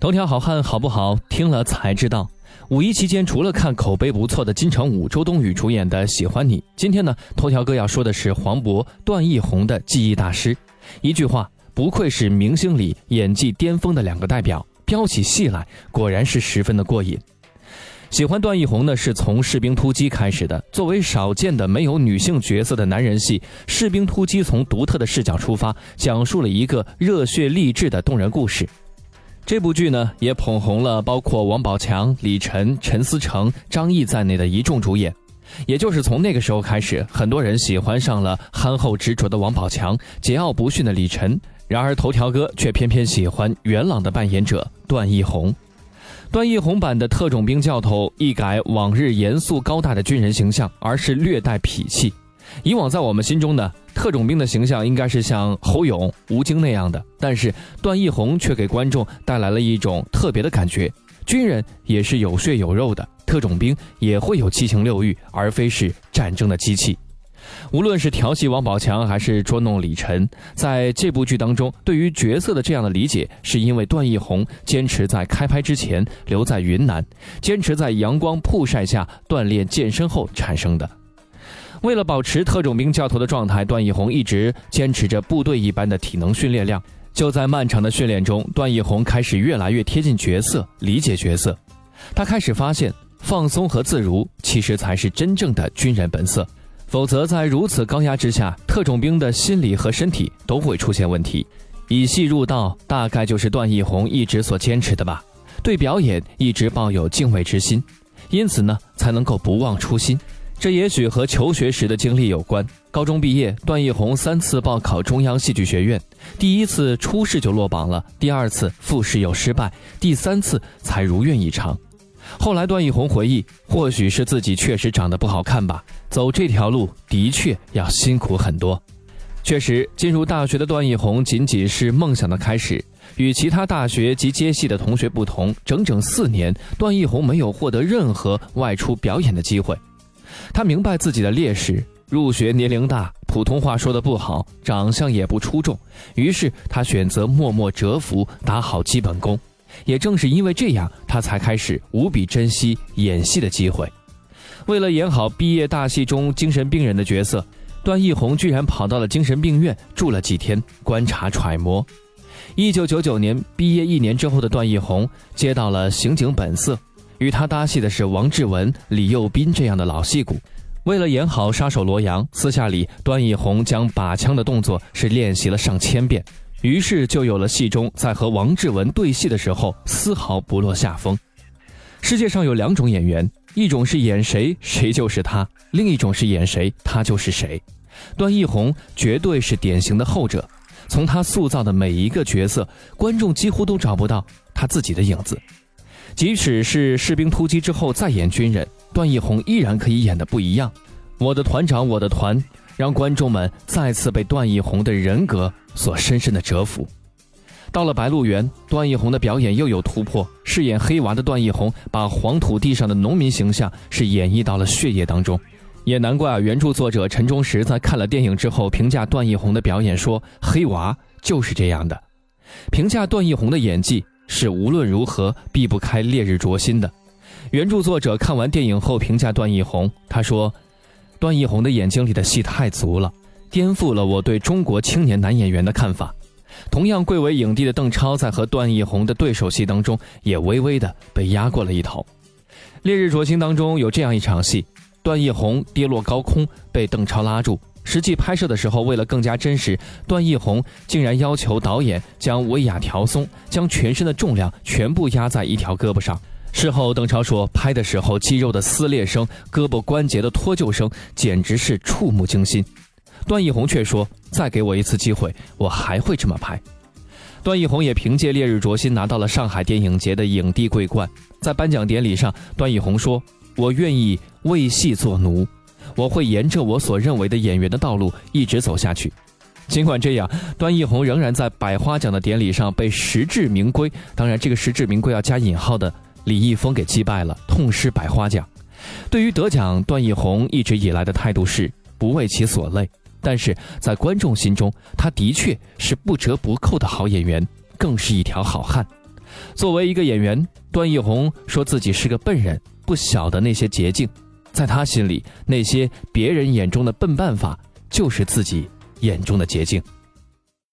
头条好汉好不好？听了才知道。五一期间，除了看口碑不错的金城武、周冬雨主演的《喜欢你》，今天呢，头条哥要说的是黄渤、段奕宏的记忆大师。一句话，不愧是明星里演技巅峰的两个代表，飙起戏来果然是十分的过瘾。喜欢段奕宏呢，是从《士兵突击》开始的。作为少见的没有女性角色的男人戏，《士兵突击》从独特的视角出发，讲述了一个热血励志的动人故事。这部剧呢，也捧红了包括王宝强、李晨、陈思诚、张译在内的一众主演。也就是从那个时候开始，很多人喜欢上了憨厚执着的王宝强、桀骜不驯的李晨。然而，头条哥却偏偏喜欢元朗的扮演者段奕宏。段奕宏版的特种兵教头一改往日严肃高大的军人形象，而是略带痞气。以往在我们心中呢。特种兵的形象应该是像侯勇、吴京那样的，但是段奕宏却给观众带来了一种特别的感觉。军人也是有血有肉的，特种兵也会有七情六欲，而非是战争的机器。无论是调戏王宝强，还是捉弄李晨，在这部剧当中，对于角色的这样的理解，是因为段奕宏坚持在开拍之前留在云南，坚持在阳光曝晒下锻炼健身后产生的。为了保持特种兵教头的状态，段奕宏一直坚持着部队一般的体能训练量。就在漫长的训练中，段奕宏开始越来越贴近角色，理解角色。他开始发现，放松和自如其实才是真正的军人本色。否则，在如此高压之下，特种兵的心理和身体都会出现问题。以戏入道，大概就是段奕宏一直所坚持的吧。对表演一直抱有敬畏之心，因此呢，才能够不忘初心。这也许和求学时的经历有关。高中毕业，段奕宏三次报考中央戏剧学院，第一次初试就落榜了，第二次复试又失败，第三次才如愿以偿。后来，段奕宏回忆，或许是自己确实长得不好看吧，走这条路的确要辛苦很多。确实，进入大学的段奕宏仅仅是梦想的开始。与其他大学及接戏的同学不同，整整四年，段奕宏没有获得任何外出表演的机会。他明白自己的劣势，入学年龄大，普通话说的不好，长相也不出众，于是他选择默默蛰伏，打好基本功。也正是因为这样，他才开始无比珍惜演戏的机会。为了演好毕业大戏中精神病人的角色，段奕宏居然跑到了精神病院住了几天，观察揣摩。一九九九年毕业一年之后的段奕宏接到了《刑警本色》。与他搭戏的是王志文、李幼斌这样的老戏骨。为了演好杀手罗阳，私下里段奕宏将把枪的动作是练习了上千遍，于是就有了戏中在和王志文对戏的时候丝毫不落下风。世界上有两种演员，一种是演谁谁就是他，另一种是演谁他就是谁。段奕宏绝对是典型的后者，从他塑造的每一个角色，观众几乎都找不到他自己的影子。即使是士兵突击之后再演军人，段奕宏依然可以演得不一样。我的团长，我的团，让观众们再次被段奕宏的人格所深深的折服。到了《白鹿原》，段奕宏的表演又有突破。饰演黑娃的段奕宏，把黄土地上的农民形象是演绎到了血液当中。也难怪啊，原著作者陈忠实在看了电影之后评价段奕宏的表演说：“黑娃就是这样的。”评价段奕宏的演技。是无论如何避不开烈日灼心的。原著作者看完电影后评价段奕宏，他说：“段奕宏的眼睛里的戏太足了，颠覆了我对中国青年男演员的看法。”同样贵为影帝的邓超，在和段奕宏的对手戏当中，也微微的被压过了一头。烈日灼心当中有这样一场戏，段奕宏跌落高空，被邓超拉住。实际拍摄的时候，为了更加真实，段奕宏竟然要求导演将威亚调松，将全身的重量全部压在一条胳膊上。事后，邓超说，拍的时候肌肉的撕裂声、胳膊关节的脱臼声，简直是触目惊心。段奕宏却说，再给我一次机会，我还会这么拍。段奕宏也凭借《烈日灼心》拿到了上海电影节的影帝桂冠。在颁奖典礼上，段奕宏说：“我愿意为戏做奴。”我会沿着我所认为的演员的道路一直走下去。尽管这样，段奕宏仍然在百花奖的典礼上被实至名归，当然这个实至名归要加引号的李易峰给击败了，痛失百花奖。对于得奖，段奕宏一直以来的态度是不为其所累，但是在观众心中，他的确是不折不扣的好演员，更是一条好汉。作为一个演员，段奕宏说自己是个笨人，不晓得那些捷径。在他心里，那些别人眼中的笨办法，就是自己眼中的捷径。